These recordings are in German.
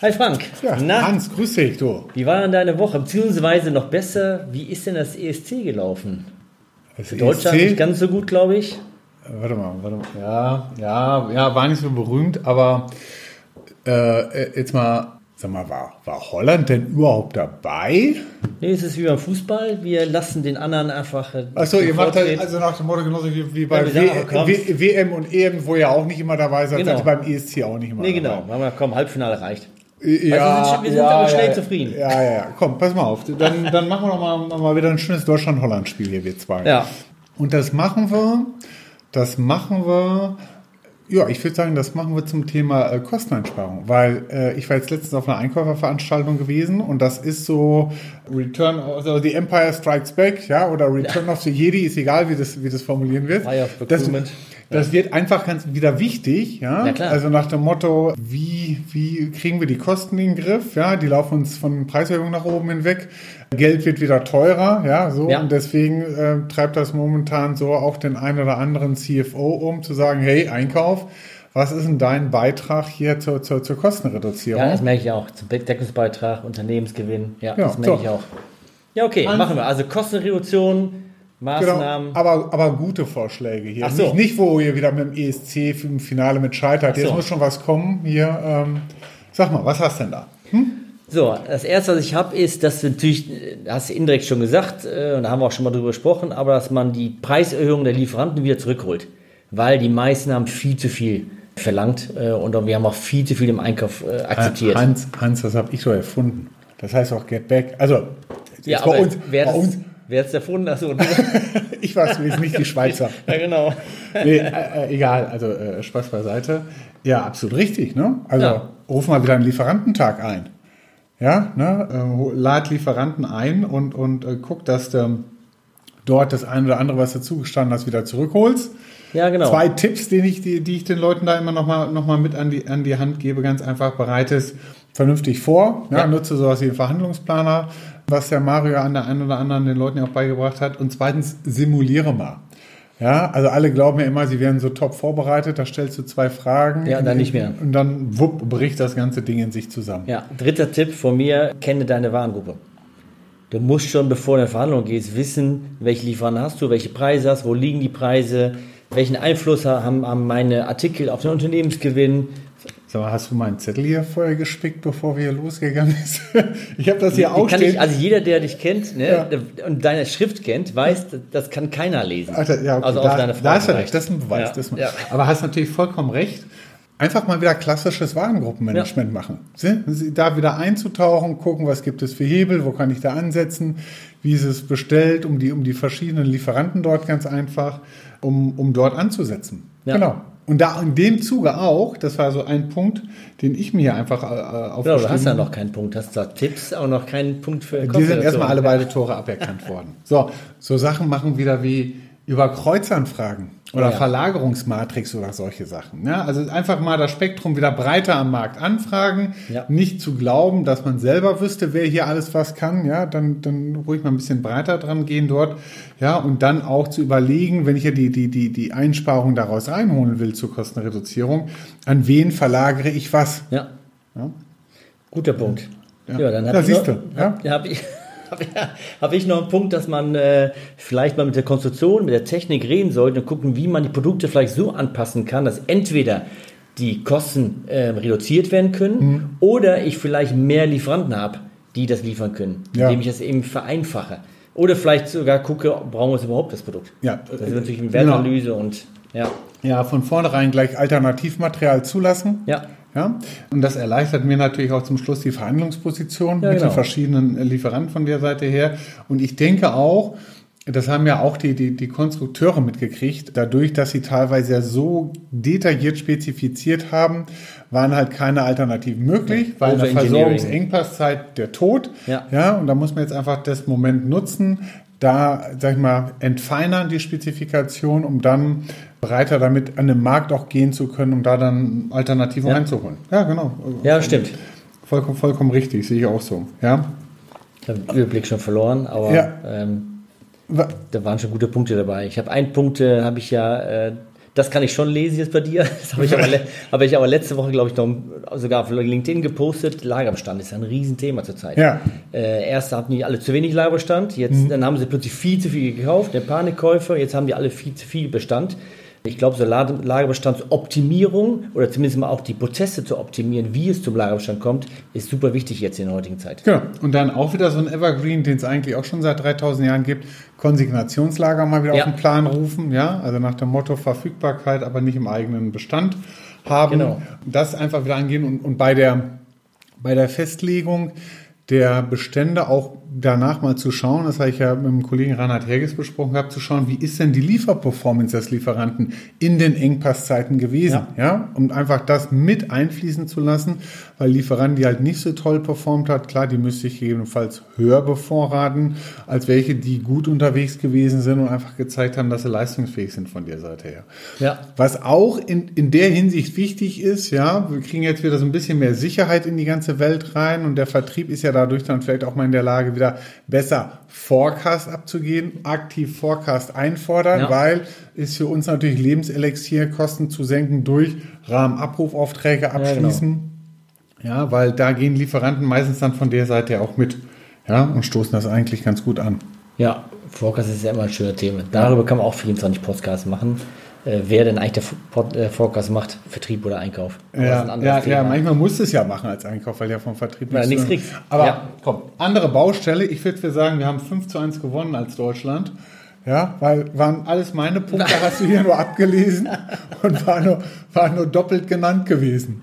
Hi Frank. Ja, Na, Hans, grüß dich, du. wie war denn deine Woche? Beziehungsweise noch besser, wie ist denn das ESC gelaufen? Das Für Deutschland ESC? nicht ganz so gut, glaube ich. Warte mal, warte mal. Ja, ja, ja, war nicht so berühmt, aber äh, jetzt mal, sag mal, war, war Holland denn überhaupt dabei? Nee, es ist wie beim Fußball. Wir lassen den anderen einfach. äh, Achso, ihr macht halt also nach dem Motto genauso wie, wie bei Ja, sagen w WM und EM, wo ihr auch nicht immer dabei seid, Genau. seid ihr beim ESC auch nicht immer Nee, dabei. genau. Haben wir, komm, Halbfinale reicht. Ja, wir sind- wir sind ja, aber schnell ja. zufrieden. Ja, ja, ja. Komm, pass mal auf. Dann, dann machen wir doch mal, noch mal wieder ein schönes Deutschland-Holland-Spiel hier, wir zwei. Ja. Und das machen wir, das machen wir, ja, ich würde sagen, das machen wir zum Thema äh, Kosteneinsparung, weil äh, ich war jetzt letztens auf einer Einkäuferveranstaltung gewesen und das ist so Return, also The Empire Strikes Back, ja, oder Return of the Jedi, ist egal, wie das, wie das formulieren wird. Fire of Procurement. das wird einfach ganz wieder wichtig, ja. Ja, klar. Also nach dem Motto, wie, wie kriegen wir die Kosten in den Griff? Ja, die laufen uns von Preiserhöhungen nach oben hinweg. Geld wird wieder teurer, ja, so. Ja. Und deswegen äh, treibt das momentan so auch den einen oder anderen CFO um, zu sagen, hey, Einkauf, was ist denn dein Beitrag hier zur, zur, zur Kostenreduzierung? Ja, das merke ich auch. Zum Deckungsbeitrag, Unternehmensgewinn. Ja, Ja, das merke so. ich auch. Ja, okay, machen wir. Also Kostenreduktion, Genau, Maßnahmen. aber, aber gute Vorschläge hier. Ach so. Nicht, nicht, wo ihr wieder mit dem ESC im Finale mit scheitert. So. Jetzt muss schon was kommen hier. Ähm, sag mal, was hast du denn da? So, das erste, was ich habe, ist, dass wir natürlich, hast du indirekt schon gesagt, äh, und da haben wir auch schon mal drüber gesprochen, aber dass man die Preiserhöhung der Lieferanten wieder zurückholt. Weil die meisten haben viel zu viel verlangt äh, und wir haben auch viel zu viel im Einkauf äh, akzeptiert. Hans, Hans, das habe ich so erfunden. Das heißt auch Get Back. Also, ja, bei uns, wer bei das, uns, wer das erfunden hat, so, ich war es nicht die Schweizer. ja, genau. Nee, äh, äh, egal, also äh, Spaß beiseite. Ja, absolut richtig. Ne? Also Ja. ruf mal wieder einen Lieferantentag ein. Ja, ne? äh, lad Lieferanten ein und, und äh, guck, dass du dort das eine oder andere, was du zugestanden hast, wieder zurückholst. Ja, genau. Zwei Tipps, die ich, die, die ich den Leuten da immer nochmal noch mal mit an die, an die Hand gebe, ganz einfach bereites vernünftig vor. Ja, Ja. Nutze sowas wie einen Verhandlungsplaner, was der Mario an der einen oder anderen den Leuten ja auch beigebracht hat. Und zweitens, simuliere mal. Ja, also alle glauben ja immer, sie wären so top vorbereitet. Da stellst du zwei Fragen. Ja, dann nicht mehr. Und dann, wupp, bricht das ganze Ding in sich zusammen. Ja, dritter Tipp von mir, kenne deine Warengruppe. Du musst schon, bevor du in eine Verhandlung gehst, wissen, welche Lieferanten hast du, welche Preise hast, wo liegen die Preise, welchen Einfluss haben meine Artikel auf den Unternehmensgewinn. Sag mal, hast du meinen Zettel hier vorher gespickt, bevor wir hier losgegangen sind? ich habe das hier Die auch stehen. ich, also jeder, der dich kennt ne, Ja. und deine Schrift kennt, weiß, das kann keiner lesen. Alter, ja, okay, also da, aus deiner da hast du Frage recht, das ist ein Beweis. Ja, das ist ein. Aber hast natürlich vollkommen recht. Einfach mal wieder klassisches Warengruppenmanagement machen. Da wieder einzutauchen, gucken, was gibt es für Hebel, wo kann ich da ansetzen, wie ist es bestellt, um die, um die verschiedenen Lieferanten dort ganz einfach, um, um dort anzusetzen. Genau. Und da in dem Zuge auch, das war so ein Punkt, den ich mir hier einfach äh, Genau, aufgeschrieben du hast ja noch keinen Punkt, hast da Tipps, aber noch keinen Punkt für die sind erstmal alle beide Tore aberkannt worden. So, so Sachen machen wieder wie über Kreuzanfragen oder Oh ja. Verlagerungsmatrix oder solche Sachen. Ja, also einfach mal das Spektrum wieder breiter am Markt anfragen, Ja. nicht zu glauben, dass man selber wüsste, wer hier alles was kann. Ja, dann, dann ruhig mal ein bisschen breiter dran gehen dort. Ja, und dann auch zu überlegen, wenn ich ja die, die, die, die Einsparung daraus reinholen will zur Kostenreduzierung, an wen verlagere ich was? Ja. Ja. Guter Punkt. Ja. Dann Ja, habe ich, siehst noch- du, ja. hab, hab ich, hab, ja, hab ich noch einen Punkt, dass man äh, vielleicht mal mit der Konstruktion, mit der Technik reden sollte und gucken, wie man die Produkte vielleicht so anpassen kann, dass entweder die Kosten äh, reduziert werden können Mhm. oder ich vielleicht mehr Lieferanten habe, die das liefern können, Ja. indem ich das eben vereinfache. Oder vielleicht sogar gucke, brauchen wir es überhaupt das Produkt? Ja, Das ist natürlich eine genau. Wertanalyse und ja. Ja, von vornherein gleich Alternativmaterial zulassen. Ja. Ja, und das erleichtert mir natürlich auch zum Schluss die Verhandlungsposition Ja, mit genau. den verschiedenen Lieferanten von der Seite her. Und ich denke auch, das haben ja auch die, die, die Konstrukteure mitgekriegt, dadurch, dass sie teilweise ja so detailliert spezifiziert haben, waren halt keine Alternativen möglich, weil eine Overengineering. Versorgungsengpasszeit der Tod. Ja. ja, und da muss man jetzt einfach das Moment nutzen, da, sag ich mal, entfeinern die Spezifikation, um dann breiter damit an den Markt auch gehen zu können, um da dann Alternativen Ja. reinzuholen. Ja, genau. Ja, stimmt. Vollkommen, vollkommen richtig, sehe ich auch so. Ja. Ich habe den Überblick schon verloren, aber Ja. ähm, Da waren schon gute Punkte dabei. Ich habe einen Punkt, äh, habe ich ja, äh, das kann ich schon lesen jetzt bei dir. Das habe ich, aber, hab ich aber letzte Woche, glaube ich, noch sogar auf LinkedIn gepostet. Lagerbestand ist ein Riesenthema zurzeit. Ja. Äh, erst hatten die alle zu wenig Lagerbestand, jetzt mhm. dann haben sie plötzlich viel zu viel gekauft, der Panikkäufer, jetzt haben die alle viel zu viel Bestand. Ich glaube, so Lagerbestandsoptimierung oder zumindest mal auch die Prozesse zu optimieren, wie es zum Lagerbestand kommt, ist super wichtig jetzt in der heutigen Zeit. Genau. Und dann auch wieder so ein Evergreen, den es eigentlich auch schon seit 3000 Jahren gibt, Konsignationslager mal wieder ja. auf den Plan rufen, ja, also nach dem Motto Verfügbarkeit, aber nicht im eigenen Bestand haben. Genau. Das einfach wieder angehen und, und bei der bei der Festlegung der Bestände auch danach mal zu schauen, das habe ich ja mit dem Kollegen Reinhard Herges besprochen gehabt, zu schauen, wie ist denn die Lieferperformance des Lieferanten in den Engpasszeiten gewesen, ja, ja? um einfach das mit einfließen zu lassen, weil Lieferanten, die halt nicht so toll performt hat, klar, die müsste ich gegebenenfalls höher bevorraten, als welche, die gut unterwegs gewesen sind und einfach gezeigt haben, dass sie leistungsfähig sind von der Seite her. Ja. Was auch in, in der Hinsicht wichtig ist, ja, wir kriegen jetzt wieder so ein bisschen mehr Sicherheit in die ganze Welt rein und der Vertrieb ist ja dadurch dann vielleicht auch mal in der Lage, wieder wieder besser Forecast abzugehen, aktiv Forecast einfordern, ja. weil ist für uns natürlich Lebenselixier, Kosten zu senken durch Rahmenabrufaufträge abschließen. Ja, genau. ja, weil da gehen Lieferanten meistens dann von der Seite auch mit ja, und stoßen das eigentlich ganz gut an. Ja, Forecast ist ja immer ein schönes Thema. Darüber kann man auch 24 Podcasts machen wer denn eigentlich der äh, Forecast macht, Vertrieb oder Einkauf. ja, ja, ja, manchmal muss es ja machen als Einkauf, weil ja vom Vertrieb nichts, nichts kriegt. Aber ja. komm, andere Baustelle. Ich würde sagen, wir haben 5 zu 1 gewonnen als Deutschland. Ja, weil waren alles meine Punkte, hast du hier nur abgelesen und war nur, war nur doppelt genannt gewesen.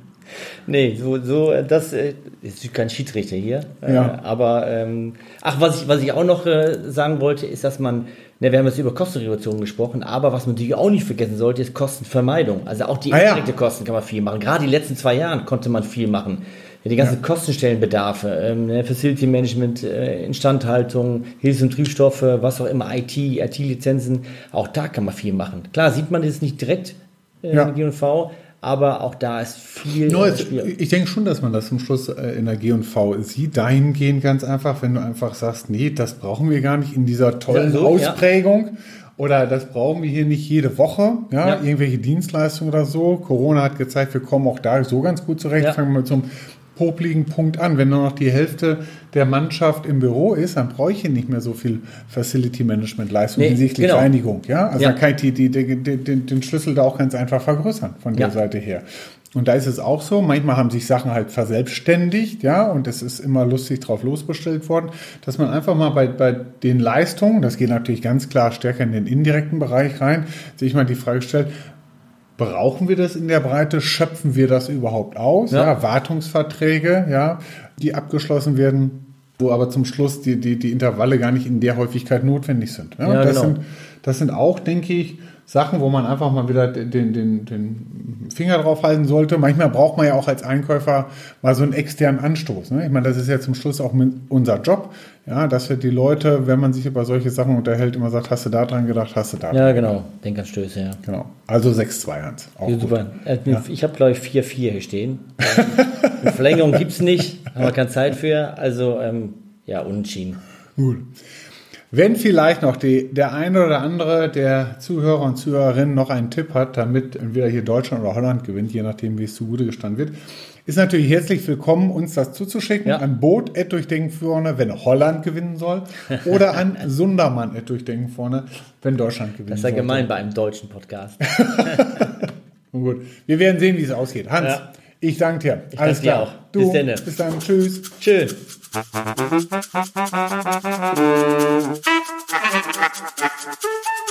Nee, so, so das äh, ist kein Schiedsrichter hier. Ja. Äh, aber ähm, ach, was ich, was ich auch noch äh, sagen wollte, ist, dass man Ne, wir haben jetzt über Kostenreduktion gesprochen, aber was man natürlich auch nicht vergessen sollte, ist Kostenvermeidung. Also auch die indirekte ah, ja. Kosten kann man viel machen. Gerade die letzten zwei Jahren konnte man viel machen. Ja, die ganzen ja. Kostenstellenbedarfe, ähm, ne, Facility Management, äh, Instandhaltung, Hilfs- und Triebstoffe, was auch immer, IT, IT-Lizenzen, auch da kann man viel machen. Klar sieht man das nicht direkt äh, ja. in G&V, aber auch da ist viel. No, es, ich denke schon, dass man das zum Schluss äh, in der G&V sieht. Dahingehend ganz einfach, wenn du einfach sagst, nee, das brauchen wir gar nicht in dieser tollen ja, so, Ausprägung. Ja. Oder das brauchen wir hier nicht jede Woche, ja, ja, irgendwelche Dienstleistungen oder so. Corona hat gezeigt, wir kommen auch da so ganz gut zurecht. Fangen wir mit so einem popligen Punkt an. Wenn nur noch die Hälfte der Mannschaft im Büro ist, dann brauche ich nicht mehr so viel Facility Management Leistung nee, hinsichtlich genau. Reinigung. Ja? Also ja. dann kann ich die, die, die, den, den Schlüssel da auch ganz einfach vergrößern von der ja. Seite her. Und da ist es auch so, manchmal haben sich Sachen halt verselbstständigt, ja, und es ist immer lustig drauf losbestellt worden, dass man einfach mal bei, bei den Leistungen, das geht natürlich ganz klar stärker in den indirekten Bereich rein, sich mal die Frage stellt, Brauchen wir das in der Breite? Schöpfen wir das überhaupt aus? Ja. ja Wartungsverträge, ja, die abgeschlossen werden, wo aber zum Schluss die, die, die Intervalle gar nicht in der Häufigkeit notwendig sind. Ja, ja das, genau. sind das sind auch, denke ich, Sachen, wo man einfach mal wieder den, den, den Finger drauf halten sollte. Manchmal braucht man ja auch als Einkäufer mal so einen externen Anstoß. Ne? Ich meine, das ist ja zum Schluss auch unser Job, ja, dass wir die Leute, wenn man sich über solche Sachen unterhält, immer sagt, hast du da dran gedacht, hast du da dran Ja, genau, Denkanstöße, ja. Genau, also 6-2-1. Ja, super. Äh, ja. Ich habe, glaube ich, 4-4 hier stehen. Eine Verlängerung gibt es nicht, haben wir keine Zeit für, also ähm, ja, unentschieden. Gut. Wenn vielleicht noch die, der eine oder andere der Zuhörer und Zuhörerinnen noch einen Tipp hat, damit entweder hier Deutschland oder Holland gewinnt, je nachdem, wie es zugute gestanden wird, ist natürlich herzlich willkommen, uns das zuzuschicken ja. an Boot durchdenken vorne, wenn Holland gewinnen soll, oder an Sundermann durchdenken vorne, wenn Deutschland gewinnen soll. Das ist ja gemein bei einem deutschen Podcast. Gut, wir werden sehen, wie es ausgeht. Hans, ja. Ich danke dir. Ich Alles danke klar. Dir auch. Du, bis, dann. bis dann. Tschüss. Tschüss.